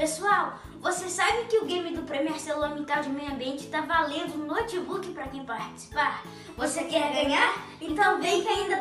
Pessoal, você sabe que o game do Premier Celular Mental de Meio Ambiente está valendo um notebook para quem participar? Você quer ganhar? Então vem que ainda